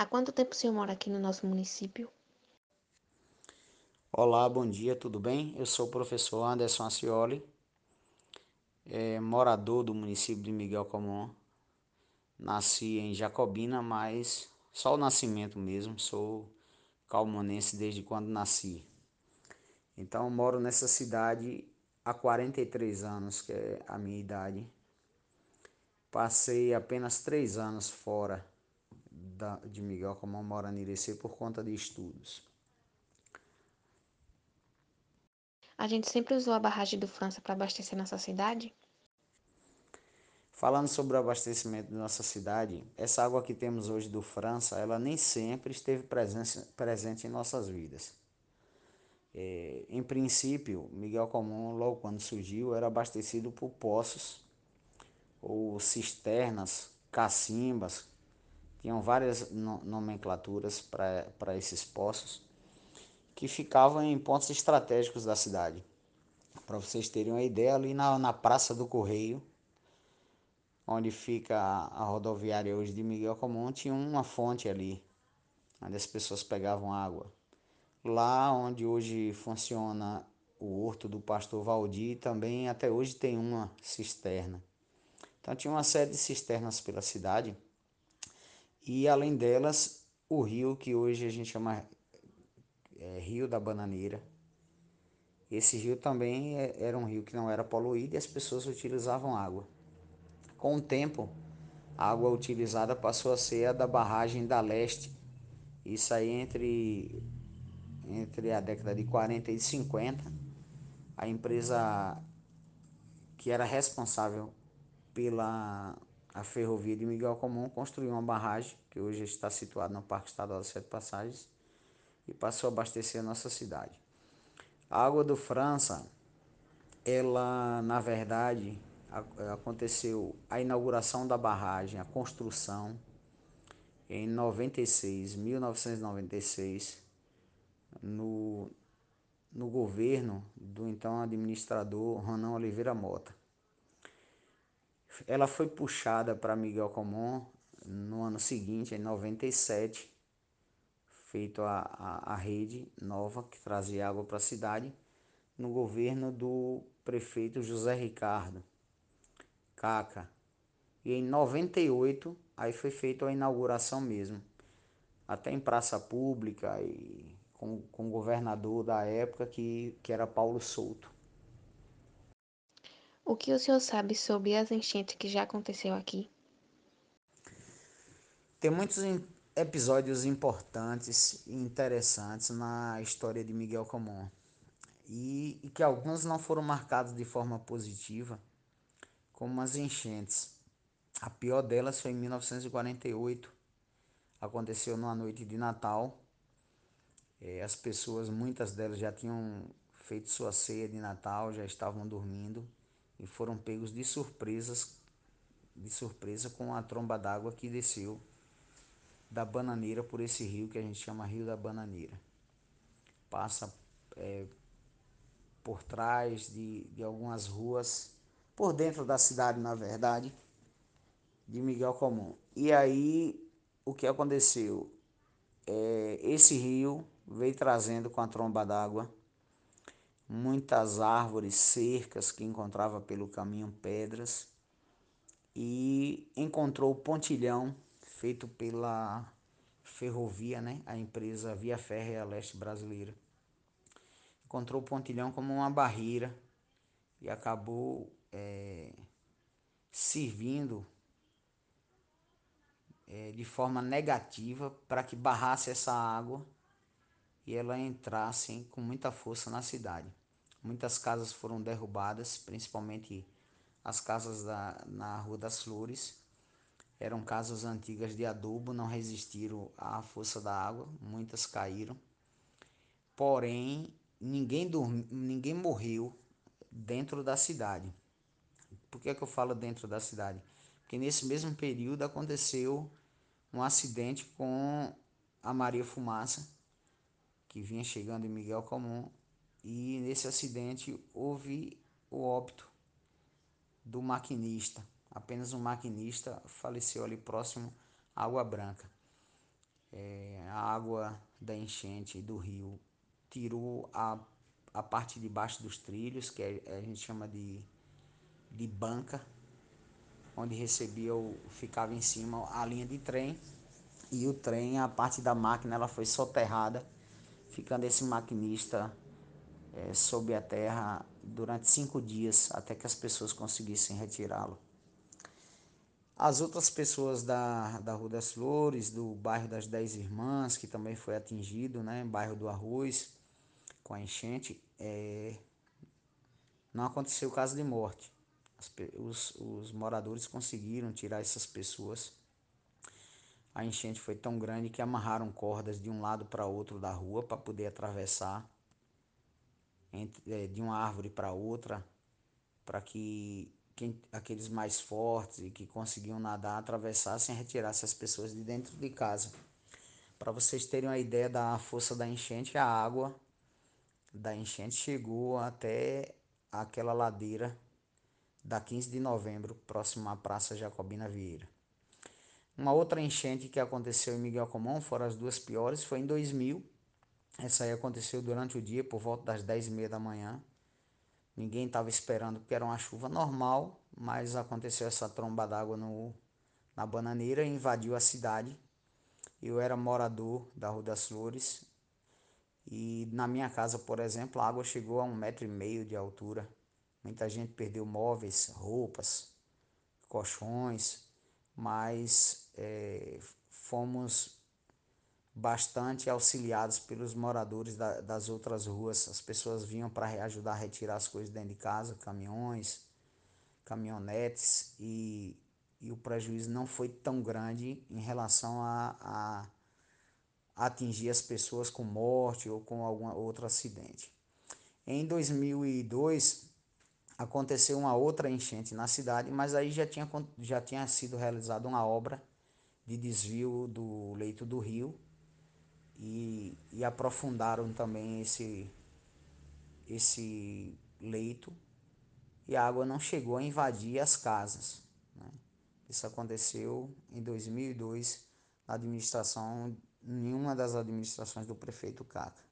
Há quanto tempo o senhor mora aqui no nosso município? Olá, bom dia, tudo bem? Eu sou o professor Anderson Acioli, é, morador do município de Miguel Comum. Nasci em Jacobina, mas só o nascimento mesmo, sou calmonense desde quando nasci. Então, moro nessa cidade há 43 anos, que é a minha idade. Passei apenas três anos fora da, de Miguel Comum, morando em Irecê, por conta de estudos. A gente sempre usou a barragem do França para abastecer nossa cidade? Falando sobre o abastecimento da nossa cidade, essa água que temos hoje do França, ela nem sempre esteve presente, presente em nossas vidas. É, em princípio, Miguel Comum, logo quando surgiu, era abastecido por poços ou cisternas, cacimbas, tinham várias nomenclaturas para esses poços que ficavam em pontos estratégicos da cidade. Para vocês terem uma ideia, ali na, na Praça do Correio, onde fica a, a rodoviária hoje de Miguel Comum, tinha uma fonte ali, onde as pessoas pegavam água. Lá onde hoje funciona o horto do pastor Valdir, também até hoje tem uma cisterna. Então tinha uma série de cisternas pela cidade e além delas o rio que hoje a gente chama é, Rio da Bananeira. Esse rio também é, era um rio que não era poluído e as pessoas utilizavam água. Com o tempo, a água utilizada passou a ser a da barragem da Leste. Isso aí entre, entre a década de 40 e 50. A empresa que era responsável pela a ferrovia de Miguel Comum construiu uma barragem que hoje está situada no Parque Estadual das Sete Passagens e passou a abastecer a nossa cidade. A água do França, ela na verdade aconteceu a inauguração da barragem, a construção em 96, 1996, no, no governo do então administrador Ronan Oliveira Mota. Ela foi puxada para Miguel Comum no ano seguinte, em 97, feito a, a, a rede nova que trazia água para a cidade, no governo do prefeito José Ricardo Caca. E em 98 aí foi feita a inauguração mesmo. Até em praça pública e com, com o governador da época que, que era Paulo Souto. O que o senhor sabe sobre as enchentes que já aconteceu aqui? Tem muitos episódios importantes e interessantes na história de Miguel Comum. E, e que alguns não foram marcados de forma positiva, como as enchentes. A pior delas foi em 1948. Aconteceu numa noite de Natal. É, as pessoas, muitas delas já tinham feito sua ceia de Natal, já estavam dormindo e foram pegos de surpresas, de surpresa com a tromba d'água que desceu da Bananeira por esse rio que a gente chama Rio da Bananeira. Passa é, por trás de, de algumas ruas, por dentro da cidade, na verdade, de Miguel Comum. E aí o que aconteceu? É, esse rio veio trazendo com a tromba d'água muitas árvores, cercas que encontrava pelo caminho, pedras, e encontrou o pontilhão feito pela ferrovia, né? a empresa Via Férrea Leste Brasileira. Encontrou o pontilhão como uma barreira e acabou é, servindo é, de forma negativa para que barrasse essa água e ela entrasse com muita força na cidade. Muitas casas foram derrubadas, principalmente as casas da, na Rua das Flores, eram casas antigas de adubo, não resistiram à força da água, muitas caíram. Porém, ninguém, dormi, ninguém morreu dentro da cidade. Por que, é que eu falo dentro da cidade? Porque nesse mesmo período aconteceu um acidente com a Maria Fumaça, que vinha chegando em Miguel Comum, e nesse acidente houve o óbito do maquinista apenas um maquinista faleceu ali próximo à Água Branca. é, a água da enchente do rio tirou a, a parte de baixo dos trilhos, que a, a gente chama de, de banca, onde recebia o, ficava em cima a linha de trem e o trem, a parte da máquina, ela foi soterrada, ficando esse maquinista é, sob a terra durante cinco dias até que as pessoas conseguissem retirá-lo. As outras pessoas da, da Rua das Flores, do bairro das Dez Irmãs, que também foi atingido, né, bairro do Arroz, com a enchente, é, não aconteceu caso de morte. As, os, os moradores conseguiram tirar essas pessoas. A enchente foi tão grande que amarraram cordas de um lado para outro da rua para poder atravessar entre, é, de uma árvore para outra, para que quem, aqueles mais fortes e que conseguiam nadar atravessassem e retirassem as pessoas de dentro de casa. Para vocês terem uma ideia da força da enchente, a água da enchente chegou até aquela ladeira da 15 de novembro, próximo à Praça Jacobina Vieira. Uma outra enchente que aconteceu em Miguel Comum, foram as duas piores, foi em 2000. Essa aí aconteceu durante o dia, por volta das 10 e meia da manhã. Ninguém estava esperando porque era uma chuva normal, mas aconteceu essa tromba d'água na bananeira invadiu a cidade. Eu era morador da Rua das Flores e na minha casa, por exemplo, a água chegou a um metro e meio de altura. Muita gente perdeu móveis, roupas, colchões, mas é, fomos bastante auxiliados pelos moradores da, das outras ruas. As pessoas vinham para ajudar a retirar as coisas dentro de casa, caminhões, caminhonetes, e, e o prejuízo não foi tão grande em relação a, a, a atingir as pessoas com morte ou com algum outro acidente. Em 2002 aconteceu uma outra enchente na cidade, mas aí já tinha, já tinha sido realizada uma obra de desvio do leito do rio e, e aprofundaram também esse, esse leito e a água não chegou a invadir as casas. Né? Isso aconteceu em 2002 na administração, em uma das administrações do prefeito Caca.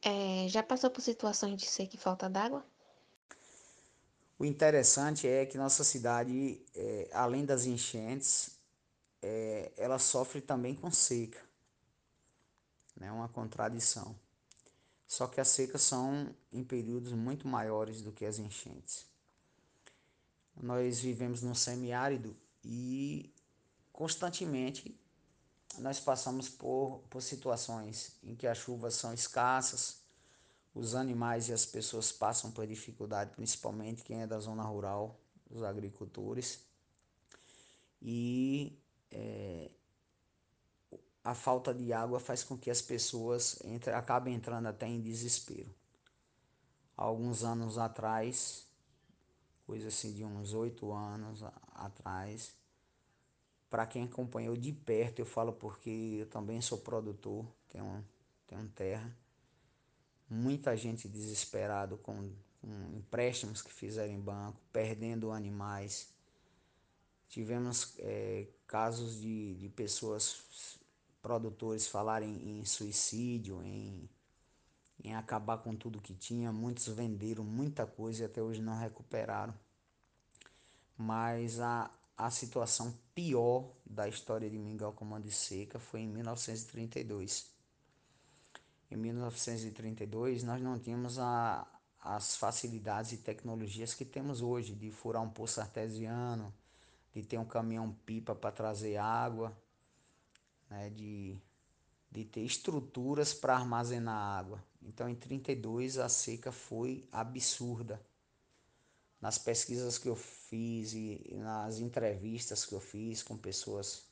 É, já passou por situações de seca e falta d'água? O interessante é que nossa cidade, é, além das enchentes, é, ela sofre também com seca né? uma contradição. Só que as secas são em períodos muito maiores do que as enchentes. Nós vivemos num semiárido e constantemente nós passamos por, por situações em que as chuvas são escassas, os animais e as pessoas passam por dificuldade, principalmente quem é da zona rural, os agricultores. E é, a falta de água faz com que as pessoas entre, acabem entrando até em desespero. Há alguns anos atrás, coisa assim de uns oito anos atrás, para quem acompanhou de perto, eu falo porque eu também sou produtor, tenho, tenho terra, muita gente desesperado com, com empréstimos que fizeram em banco, perdendo animais. Tivemos é, casos de, de pessoas produtores falarem em suicídio, em, em acabar com tudo que tinha. Muitos venderam muita coisa e até hoje não recuperaram. Mas a, a situação pior da história de Mingau Comando de Seca foi em 1932. Em 1932 nós não tínhamos a, as facilidades e tecnologias que temos hoje de furar um poço artesiano, de ter um caminhão pipa para trazer água né, de, de ter estruturas para armazenar água. Então, em 32 a seca foi absurda. Nas pesquisas que eu fiz e nas entrevistas que eu fiz com pessoas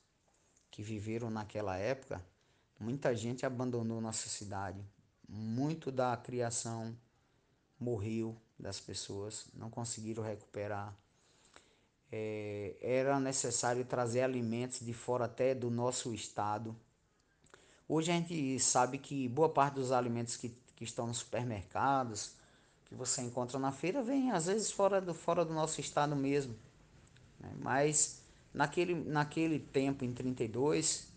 que viveram naquela época, muita gente abandonou nossa cidade. Muito da criação morreu das pessoas, não conseguiram recuperar é, era necessário trazer alimentos de fora até do nosso estado. Hoje a gente sabe que boa parte dos alimentos que, que estão nos supermercados, que você encontra na feira, vem às vezes fora do, fora do nosso estado mesmo. Né? Mas naquele, naquele tempo, em 32,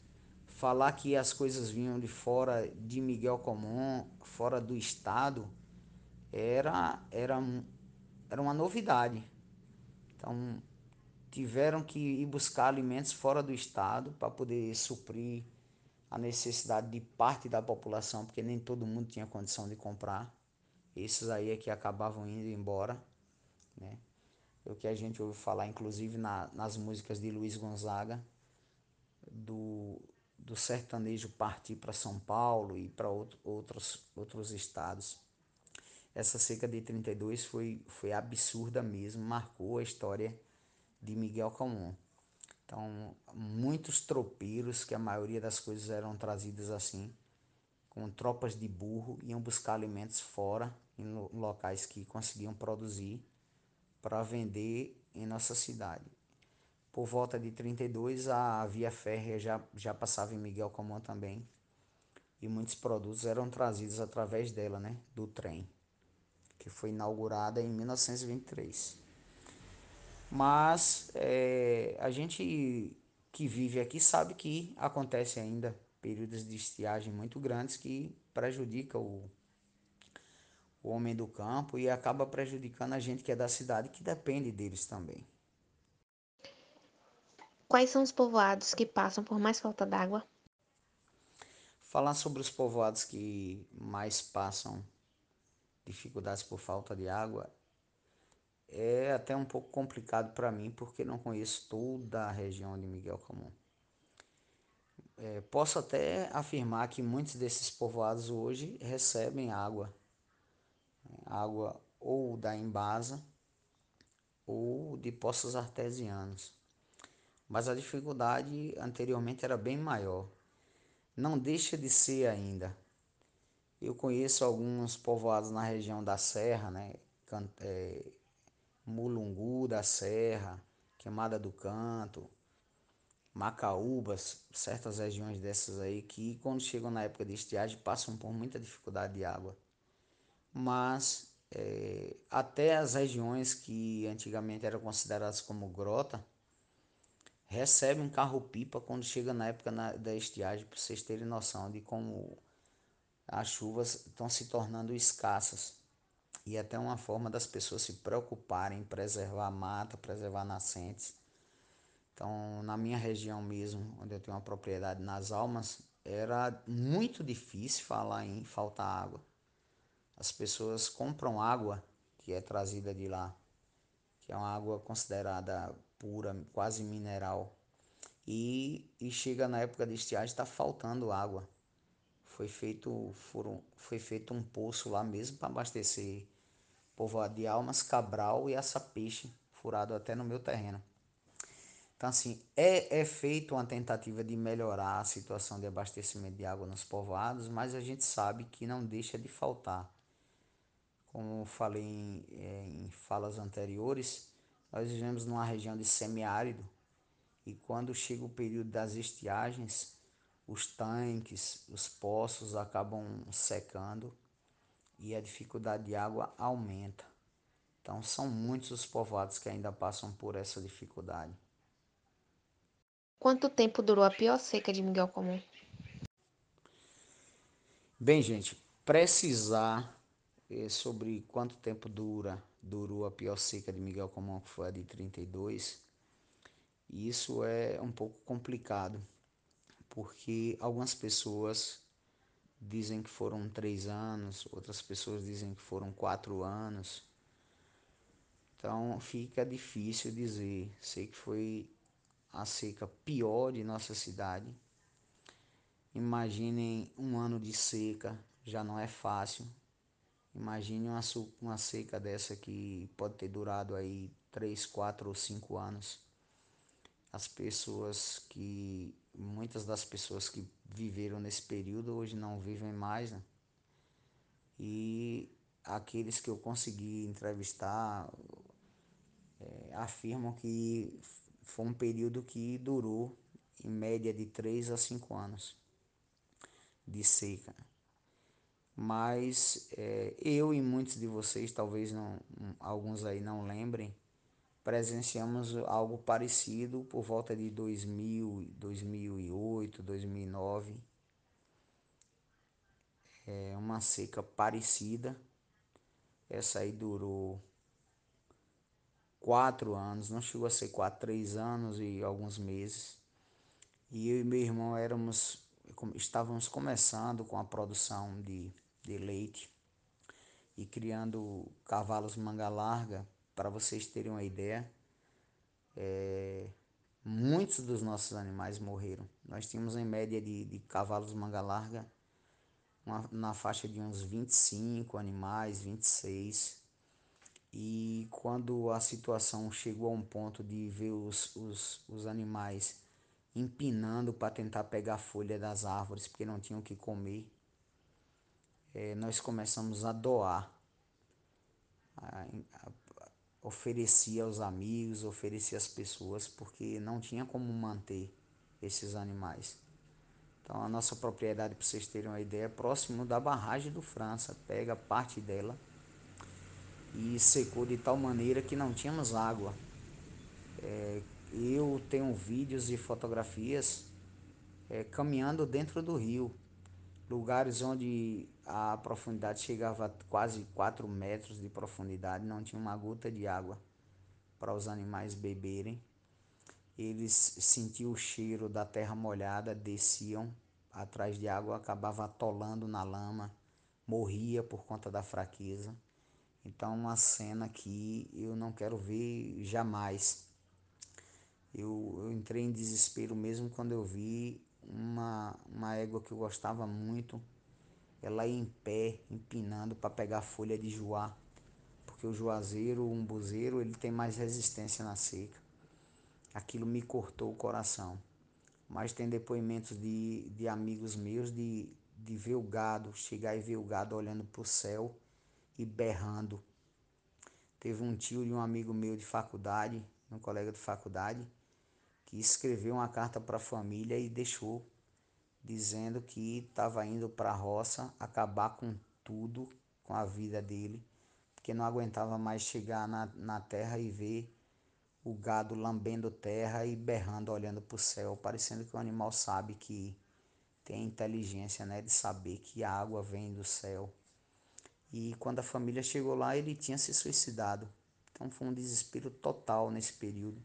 falar que as coisas vinham de fora de Miguel Comum, fora do estado, era, era, era uma novidade. Então, tiveram que ir buscar alimentos fora do estado para poder suprir a necessidade de parte da população, porque nem todo mundo tinha condição de comprar. Esses aí é que acabavam indo embora, né? É o que a gente ouve falar, inclusive na, nas músicas de Luiz Gonzaga, do, do sertanejo partir para São Paulo e para outro, outros, outros estados. Essa seca de 32 foi, foi absurda mesmo, marcou a história de Miguel Calmon. Então, muitos tropeiros, que a maioria das coisas eram trazidas assim, com tropas de burro, iam buscar alimentos fora, em locais que conseguiam produzir, para vender em nossa cidade. Por volta de 32, a via férrea já, já passava em Miguel Comum também. E muitos produtos eram trazidos através dela, né? Do trem, que foi inaugurada em 1923. Mas é, a gente que vive aqui sabe que acontece ainda períodos de estiagem muito grandes que prejudica o, o homem do campo e acaba prejudicando a gente que é da cidade que depende deles também. Quais são os povoados que passam por mais falta d'água? Falar sobre os povoados que mais passam dificuldades por falta de água é até um pouco complicado para mim porque não conheço toda a região de Miguel Comum. É, posso até afirmar que muitos desses povoados hoje recebem água, água ou da Embasa ou de poços artesianos mas a dificuldade anteriormente era bem maior. Não deixa de ser ainda. Eu conheço alguns povoados na região da Serra, né? É, Mulungu da Serra, Queimada do Canto, Macaúbas, certas regiões dessas aí que quando chegam na época de estiagem passam por muita dificuldade de água. Mas é, até as regiões que antigamente eram consideradas como grota, recebe um carro-pipa quando chega na época na, da estiagem, para vocês terem noção de como as chuvas estão se tornando escassas. E até uma forma das pessoas se preocuparem em preservar a mata, preservar nascentes. Então, na minha região mesmo, onde eu tenho uma propriedade nas Almas, era muito difícil falar em faltar água. As pessoas compram água que é trazida de lá, que é uma água considerada pura, quase mineral. E, e chega na época de estiagem, está faltando água. Foi feito, foram, foi feito um poço lá mesmo para abastecer povoado de Almas, Cabral e Aça Peixe, furado até no meu terreno. Então, assim, é, é feita uma tentativa de melhorar a situação de abastecimento de água nos povoados, mas a gente sabe que não deixa de faltar. Como falei em, é, em falas anteriores, nós vivemos numa região de semiárido e quando chega o período das estiagens, os tanques, os poços acabam secando e a dificuldade de água aumenta. Então são muitos os povoados que ainda passam por essa dificuldade. Quanto tempo durou a pior seca de Miguel Comum? Bem, gente, precisar eh, sobre quanto tempo dura durou a pior seca de Miguel Comum, que foi a de 32, isso é um pouco complicado, porque algumas pessoas dizem que foram três anos, outras pessoas dizem que foram quatro anos. Então fica difícil dizer. Sei que foi a seca pior de nossa cidade. Imaginem um ano de seca, já não é fácil. Imagine uma, uma seca dessa que pode ter durado aí 3, 4 ou 5 anos. As pessoas que. Muitas das pessoas que viveram nesse período hoje não vivem mais, né? E aqueles que eu consegui entrevistar é, afirmam que foi um período que durou em média de 3 a 5 anos de seca mas é, eu e muitos de vocês, talvez não, alguns aí não lembrem, presenciamos algo parecido por volta de 2000, 2008, 2009. É uma seca parecida. Essa aí durou quatro anos, não chegou a ser quatro, três anos e alguns meses. E eu e meu irmão éramos, estávamos começando com a produção de, de leite e criando cavalos manga larga para vocês terem uma ideia, é, muitos dos nossos animais morreram. Nós tínhamos em média de, de cavalos manga larga uma, na faixa de uns 25 animais, 26. E quando a situação chegou a um ponto de ver os, os, os animais empinando para tentar pegar folha das árvores porque não tinham o que comer, é, nós começamos a doar oferecia aos amigos, oferecia às pessoas, porque não tinha como manter esses animais. Então a nossa propriedade, para vocês terem uma ideia, é próximo da barragem do França, pega parte dela e secou de tal maneira que não tínhamos água. É, eu tenho vídeos e fotografias é, caminhando dentro do rio, lugares onde a profundidade chegava a quase 4 metros de profundidade, não tinha uma gota de água para os animais beberem. Eles sentiam o cheiro da terra molhada, desciam atrás de água, acabava atolando na lama, morria por conta da fraqueza. Então, uma cena que eu não quero ver jamais. Eu, eu entrei em desespero mesmo quando eu vi uma, uma égua que eu gostava muito ela ia em pé, empinando para pegar folha de joá, porque o juazeiro, o umbuzeiro, ele tem mais resistência na seca. Aquilo me cortou o coração. Mas tem depoimentos de, de amigos meus de, de ver o gado, chegar e ver o gado olhando para o céu e berrando. Teve um tio de um amigo meu de faculdade, um colega de faculdade, que escreveu uma carta para a família e deixou dizendo que estava indo para a roça acabar com tudo, com a vida dele, porque não aguentava mais chegar na, na terra e ver o gado lambendo terra e berrando, olhando para o céu, parecendo que o animal sabe que tem inteligência né, de saber que a água vem do céu. E quando a família chegou lá, ele tinha se suicidado. Então foi um desespero total nesse período,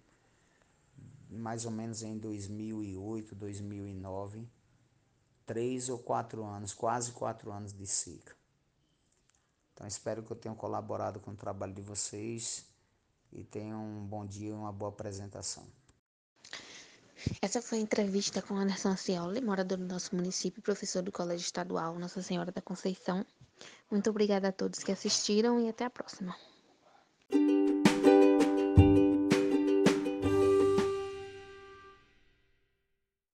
mais ou menos em 2008, 2009 três ou quatro anos, quase quatro anos de seca. Então espero que eu tenha colaborado com o trabalho de vocês e tenham um bom dia e uma boa apresentação. Essa foi a entrevista com Anderson Cioli, morador do nosso município, professor do Colégio Estadual Nossa Senhora da Conceição. Muito obrigada a todos que assistiram e até a próxima.